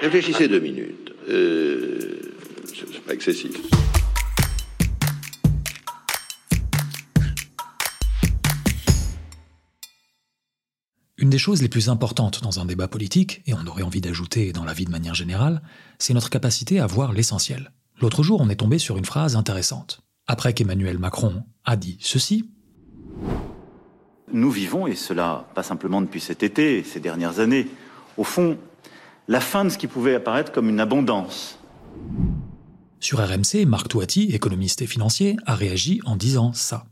Réfléchissez deux minutes. Euh, c'est pas excessif. Une des choses les plus importantes dans un débat politique, et on aurait envie d'ajouter dans la vie de manière générale, c'est notre capacité à voir l'essentiel. L'autre jour, on est tombé sur une phrase intéressante. Après qu'Emmanuel Macron a dit ceci, Nous vivons, et cela pas simplement depuis cet été, ces dernières années, au fond, la fin de ce qui pouvait apparaître comme une abondance. Sur RMC, Marc Touati, économiste et financier, a réagi en disant ça.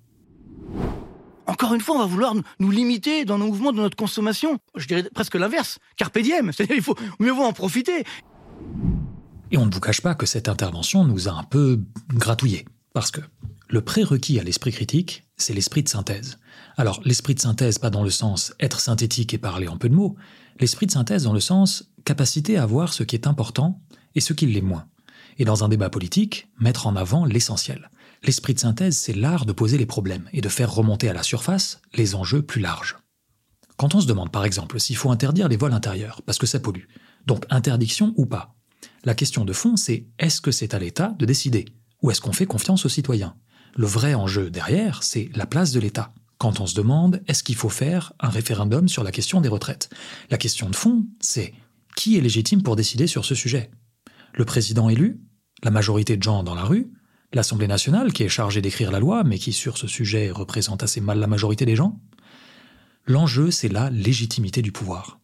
Encore une fois, on va vouloir nous limiter dans nos mouvements de notre consommation. Je dirais presque l'inverse. Carpe diem. C'est-à-dire, il faut mieux vaut en profiter. Et on ne vous cache pas que cette intervention nous a un peu gratouillé. Parce que le prérequis à l'esprit critique, c'est l'esprit de synthèse. Alors, l'esprit de synthèse, pas dans le sens être synthétique et parler en peu de mots, l'esprit de synthèse dans le sens capacité à voir ce qui est important et ce qui l'est moins. Et dans un débat politique, mettre en avant l'essentiel. L'esprit de synthèse, c'est l'art de poser les problèmes et de faire remonter à la surface les enjeux plus larges. Quand on se demande par exemple s'il faut interdire les vols intérieurs, parce que ça pollue, donc interdiction ou pas, la question de fond c'est est-ce que c'est à l'État de décider, ou est-ce qu'on fait confiance aux citoyens? Le vrai enjeu derrière, c'est la place de l'État. Quand on se demande est-ce qu'il faut faire un référendum sur la question des retraites, la question de fond c'est qui est légitime pour décider sur ce sujet Le président élu La majorité de gens dans la rue L'Assemblée nationale, qui est chargée d'écrire la loi, mais qui sur ce sujet représente assez mal la majorité des gens L'enjeu, c'est la légitimité du pouvoir.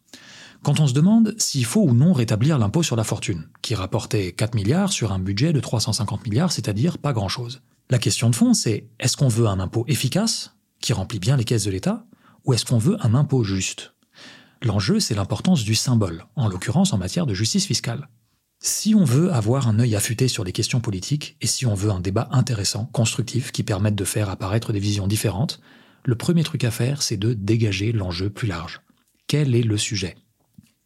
Quand on se demande s'il faut ou non rétablir l'impôt sur la fortune, qui rapportait 4 milliards sur un budget de 350 milliards, c'est-à-dire pas grand-chose. La question de fond, c'est est-ce qu'on veut un impôt efficace, qui remplit bien les caisses de l'État, ou est-ce qu'on veut un impôt juste? L'enjeu, c'est l'importance du symbole, en l'occurrence en matière de justice fiscale. Si on veut avoir un œil affûté sur les questions politiques et si on veut un débat intéressant, constructif, qui permette de faire apparaître des visions différentes, le premier truc à faire, c'est de dégager l'enjeu plus large. Quel est le sujet?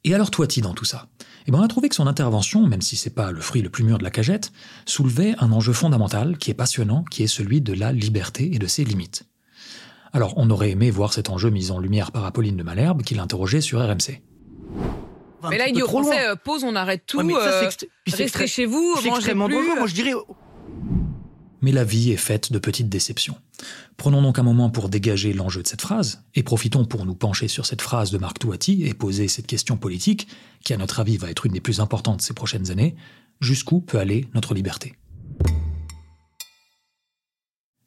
Et alors Toiti dans tout ça? Eh bien, on a trouvé que son intervention, même si c'est pas le fruit le plus mûr de la cagette, soulevait un enjeu fondamental qui est passionnant, qui est celui de la liberté et de ses limites. Alors, on aurait aimé voir cet enjeu mis en lumière par Apolline de Malherbe, qui l'interrogeait sur RMC. Mais là, il dit au Français, euh, pause, on arrête tout, Ouais, mais ça, euh, restez chez vous, mangez extrêmement plus. dangereux. Moi, je dirais. Mais la vie est faite de petites déceptions. Prenons donc un moment pour dégager l'enjeu de cette phrase, et profitons pour nous pencher sur cette phrase de Marc Touati et poser cette question politique, qui à notre avis va être une des plus importantes ces prochaines années, jusqu'où peut aller notre liberté?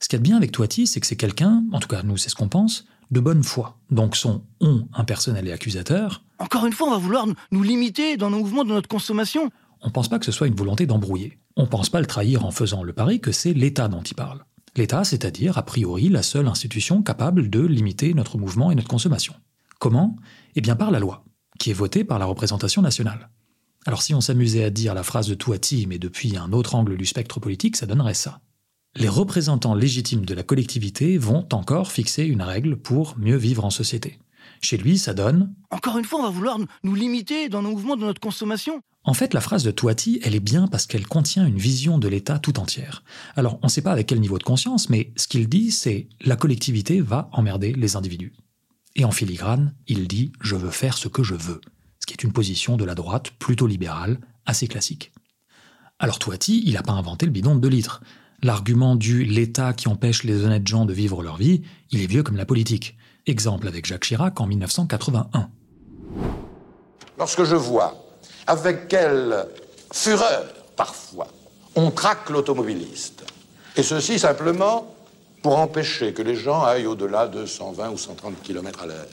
Ce qu'il y a de bien avec Touati, c'est que c'est quelqu'un, en tout cas nous c'est ce qu'on pense, de bonne foi. Donc son on impersonnel et accusateur, Encore une fois, on va vouloir nous limiter dans nos mouvements de notre consommation. on pense pas que ce soit une volonté d'embrouiller. On pense pas le trahir en faisant le pari que c'est l'État dont il parle. L'État, c'est-à-dire, a priori, la seule institution capable de limiter notre mouvement et notre consommation. Comment? Eh bien par la loi, qui est votée par la représentation nationale. Alors si on s'amusait à dire la phrase de Touati, mais depuis un autre angle du spectre politique, ça donnerait ça. Les représentants légitimes de la collectivité vont encore fixer une règle pour mieux vivre en société. Chez lui, ça donne Encore une fois, on va vouloir nous limiter dans nos mouvements de notre consommation. En fait, la phrase de Touati, elle est bien parce qu'elle contient une vision de l'État tout entière. Alors, on ne sait pas avec quel niveau de conscience, mais ce qu'il dit, c'est la collectivité va emmerder les individus. Et en filigrane, il dit je veux faire ce que je veux, ce qui est une position de la droite plutôt libérale, assez classique. Alors Touati, il n'a pas inventé le bidon de 2 litres. L'argument du l'État qui empêche les honnêtes gens de vivre leur vie, il est vieux comme la politique. Exemple avec Jacques Chirac en 1981. Lorsque je vois avec quelle fureur, parfois, on traque l'automobiliste, et ceci simplement pour empêcher que les gens aillent au-delà de 120 ou 130 km à l'heure.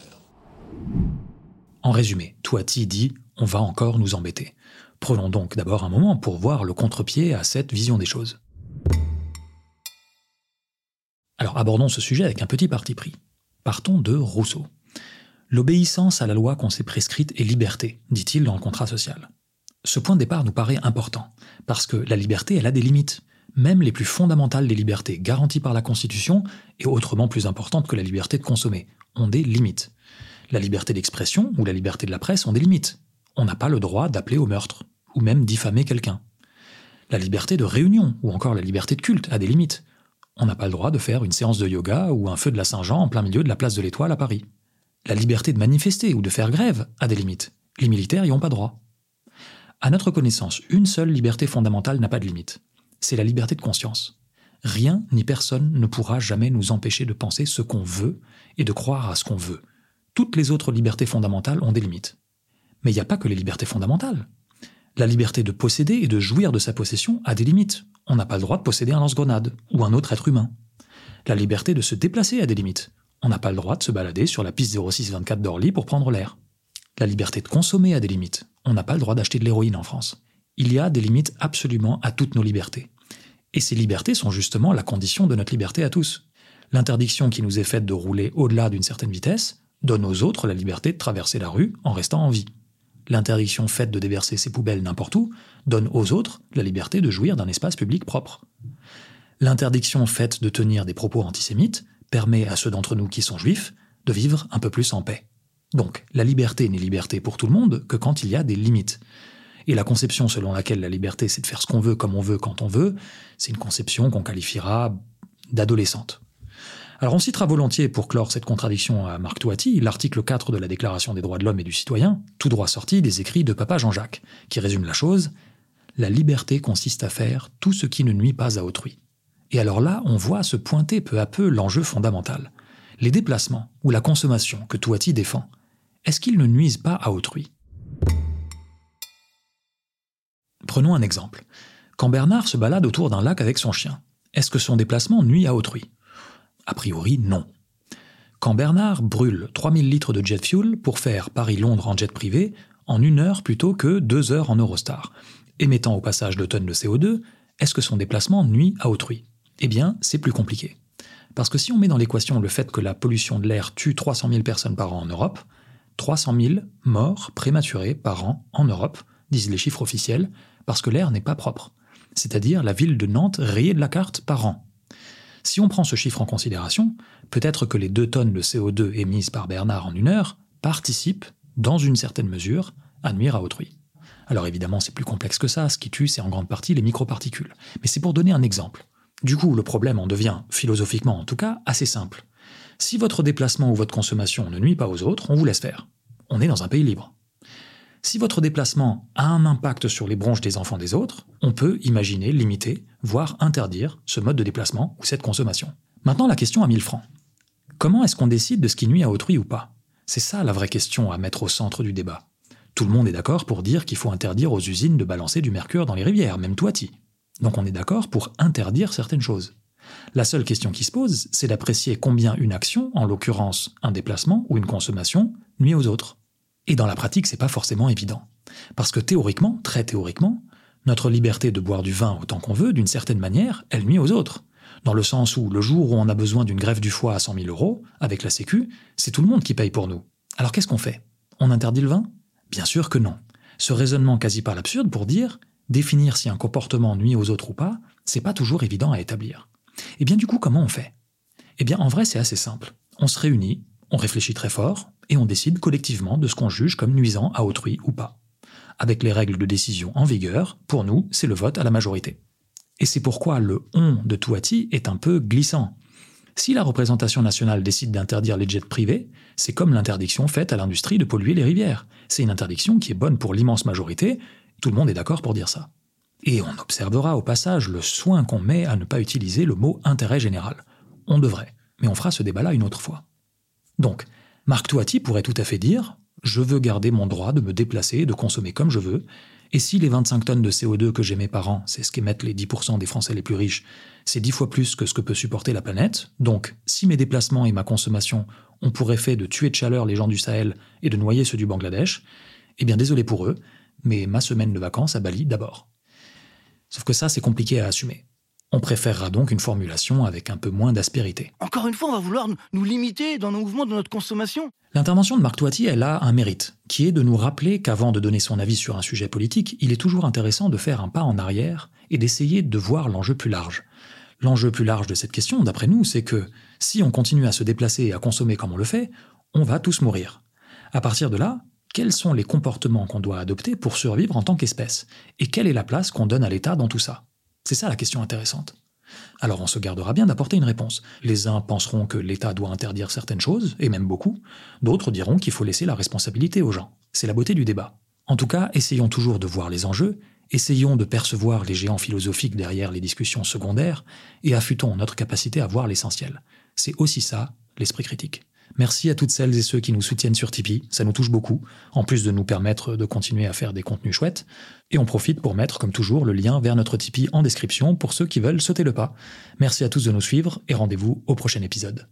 En résumé, Touati dit on va encore nous embêter. Prenons donc d'abord un moment pour voir le contre-pied à cette vision des choses. Abordons ce sujet avec un petit parti pris. Partons de Rousseau. L'obéissance à la loi qu'on s'est prescrite est liberté, dit-il dans le contrat social. Ce point de départ nous paraît important, parce que la liberté, elle a des limites. Même les plus fondamentales des libertés garanties par la Constitution, et autrement plus importantes que la liberté de consommer, ont des limites. La liberté d'expression ou la liberté de la presse ont des limites. On n'a pas le droit d'appeler au meurtre, ou même diffamer quelqu'un. La liberté de réunion, ou encore la liberté de culte, a des limites. On n'a pas le droit de faire une séance de yoga ou un feu de la Saint-Jean en plein milieu de la place de l'Étoile à Paris. La liberté de manifester ou de faire grève a des limites. Les militaires y ont pas droit. À notre connaissance, une seule liberté fondamentale n'a pas de limite. C'est la liberté de conscience. Rien ni personne ne pourra jamais nous empêcher de penser ce qu'on veut et de croire à ce qu'on veut. Toutes les autres libertés fondamentales ont des limites. Mais il n'y a pas que les libertés fondamentales. La liberté de posséder et de jouir de sa possession a des limites. On n'a pas le droit de posséder un lance-grenade ou un autre être humain. La liberté de se déplacer a des limites. On n'a pas le droit de se balader sur la piste 0624 d'Orly pour prendre l'air. La liberté de consommer a des limites. On n'a pas le droit d'acheter de l'héroïne en France. Il y a des limites absolument à toutes nos libertés. Et ces libertés sont justement la condition de notre liberté à tous. L'interdiction qui nous est faite de rouler au-delà d'une certaine vitesse donne aux autres la liberté de traverser la rue en restant en vie. L'interdiction faite de déverser ses poubelles n'importe où donne aux autres la liberté de jouir d'un espace public propre. L'interdiction faite de tenir des propos antisémites permet à ceux d'entre nous qui sont juifs de vivre un peu plus en paix. Donc, la liberté n'est liberté pour tout le monde que quand il y a des limites. Et la conception selon laquelle la liberté c'est de faire ce qu'on veut comme on veut quand on veut, c'est une conception qu'on qualifiera d'adolescente. Alors on citera volontiers pour clore cette contradiction à Marc Toiti l'article 4 de la Déclaration des droits de l'homme et du citoyen, tout droit sorti des écrits de Papa Jean-Jacques, qui résume la chose La liberté consiste à faire tout ce qui ne nuit pas à autrui. Et alors là, on voit se pointer peu à peu l'enjeu fondamental. Les déplacements ou la consommation que Toiti défend, est-ce qu'ils ne nuisent pas à autrui? Prenons un exemple. Quand Bernard se balade autour d'un lac avec son chien, est-ce que son déplacement nuit à autrui? A priori, non. Quand Bernard brûle 3000 litres de jet fuel pour faire Paris-Londres en jet privé en une heure plutôt que deux heures en Eurostar, émettant au passage de tonnes de CO2, est-ce que son déplacement nuit à autrui? Eh bien, c'est plus compliqué. Parce que si on met dans l'équation le fait que la pollution de l'air tue 300 000 personnes par an en Europe, 300 000 morts prématurées par an en Europe, disent les chiffres officiels, parce que l'air n'est pas propre. C'est-à-dire la ville de Nantes rayée de la carte par an. Si on prend ce chiffre en considération, peut-être que les 2 tonnes de CO2 émises par Bernard en une heure participent, dans une certaine mesure, à nuire à autrui. Alors évidemment, c'est plus complexe que ça, ce qui tue, c'est en grande partie les microparticules. Mais c'est pour donner un exemple. Du coup, le problème en devient, philosophiquement en tout cas, assez simple. Si votre déplacement ou votre consommation ne nuit pas aux autres, on vous laisse faire. On est dans un pays libre. Si votre déplacement a un impact sur les bronches des enfants des autres, on peut imaginer limiter, voire interdire ce mode de déplacement ou cette consommation. Maintenant, la question à 1000 francs. Comment est-ce qu'on décide de ce qui nuit à autrui ou pas? C'est ça la vraie question à mettre au centre du débat. Tout le monde est d'accord pour dire qu'il faut interdire aux usines de balancer du mercure dans les rivières, même Toiti. Donc on est d'accord pour interdire certaines choses. La seule question qui se pose, c'est d'apprécier combien une action, en l'occurrence un déplacement ou une consommation, nuit aux autres. Et dans la pratique, c'est pas forcément évident. Parce que théoriquement, très théoriquement, notre liberté de boire du vin autant qu'on veut, d'une certaine manière, elle nuit aux autres. Dans le sens où le jour où on a besoin d'une greffe du foie à 100 000 euros, avec la Sécu, c'est tout le monde qui paye pour nous. Alors qu'est-ce qu'on fait? On interdit le vin? Bien sûr que non. Ce raisonnement quasi pas l'absurde pour dire définir si un comportement nuit aux autres ou pas, c'est pas toujours évident à établir. Et eh bien du coup, comment on fait? Eh bien en vrai, c'est assez simple. On se réunit, on réfléchit très fort et on décide collectivement de ce qu'on juge comme nuisant à autrui ou pas. Avec les règles de décision en vigueur, pour nous, c'est le vote à la majorité. Et c'est pourquoi le on de Touati est un peu glissant. Si la représentation nationale décide d'interdire les jets privés, c'est comme l'interdiction faite à l'industrie de polluer les rivières. C'est une interdiction qui est bonne pour l'immense majorité, tout le monde est d'accord pour dire ça. Et on observera au passage le soin qu'on met à ne pas utiliser le mot intérêt général. On devrait, mais on fera ce débat-là une autre fois. Donc, Marc Touati pourrait tout à fait dire Je veux garder mon droit de me déplacer et de consommer comme je veux, et si les 25 tonnes de CO2 que j'émets par an, c'est ce qu'émettent les 10% des Français les plus riches, c'est 10 fois plus que ce que peut supporter la planète, donc si mes déplacements et ma consommation ont pour effet de tuer de chaleur les gens du Sahel et de noyer ceux du Bangladesh, eh bien désolé pour eux, mais ma semaine de vacances à Bali d'abord. Sauf que ça, c'est compliqué à assumer. On préférera donc une formulation avec un peu moins d'aspérité. Encore une fois, on va vouloir nous limiter dans nos mouvements de notre consommation. L'intervention de Marc Toiti, elle a un mérite, qui est de nous rappeler qu'avant de donner son avis sur un sujet politique, il est toujours intéressant de faire un pas en arrière et d'essayer de voir l'enjeu plus large. L'enjeu plus large de cette question, d'après nous, c'est que si on continue à se déplacer et à consommer comme on le fait, on va tous mourir. À partir de là, quels sont les comportements qu'on doit adopter pour survivre en tant qu'espèce? Et quelle est la place qu'on donne à l'État dans tout ça? C'est ça la question intéressante. Alors on se gardera bien d'apporter une réponse. Les uns penseront que l'État doit interdire certaines choses, et même beaucoup, d'autres diront qu'il faut laisser la responsabilité aux gens. C'est la beauté du débat. En tout cas, essayons toujours de voir les enjeux, essayons de percevoir les géants philosophiques derrière les discussions secondaires, et affûtons notre capacité à voir l'essentiel. C'est aussi ça, l'esprit critique. Merci à toutes celles et ceux qui nous soutiennent sur Tipeee, ça nous touche beaucoup, en plus de nous permettre de continuer à faire des contenus chouettes. Et on profite pour mettre, comme toujours, le lien vers notre Tipeee en description pour ceux qui veulent sauter le pas. Merci à tous de nous suivre et rendez-vous au prochain épisode.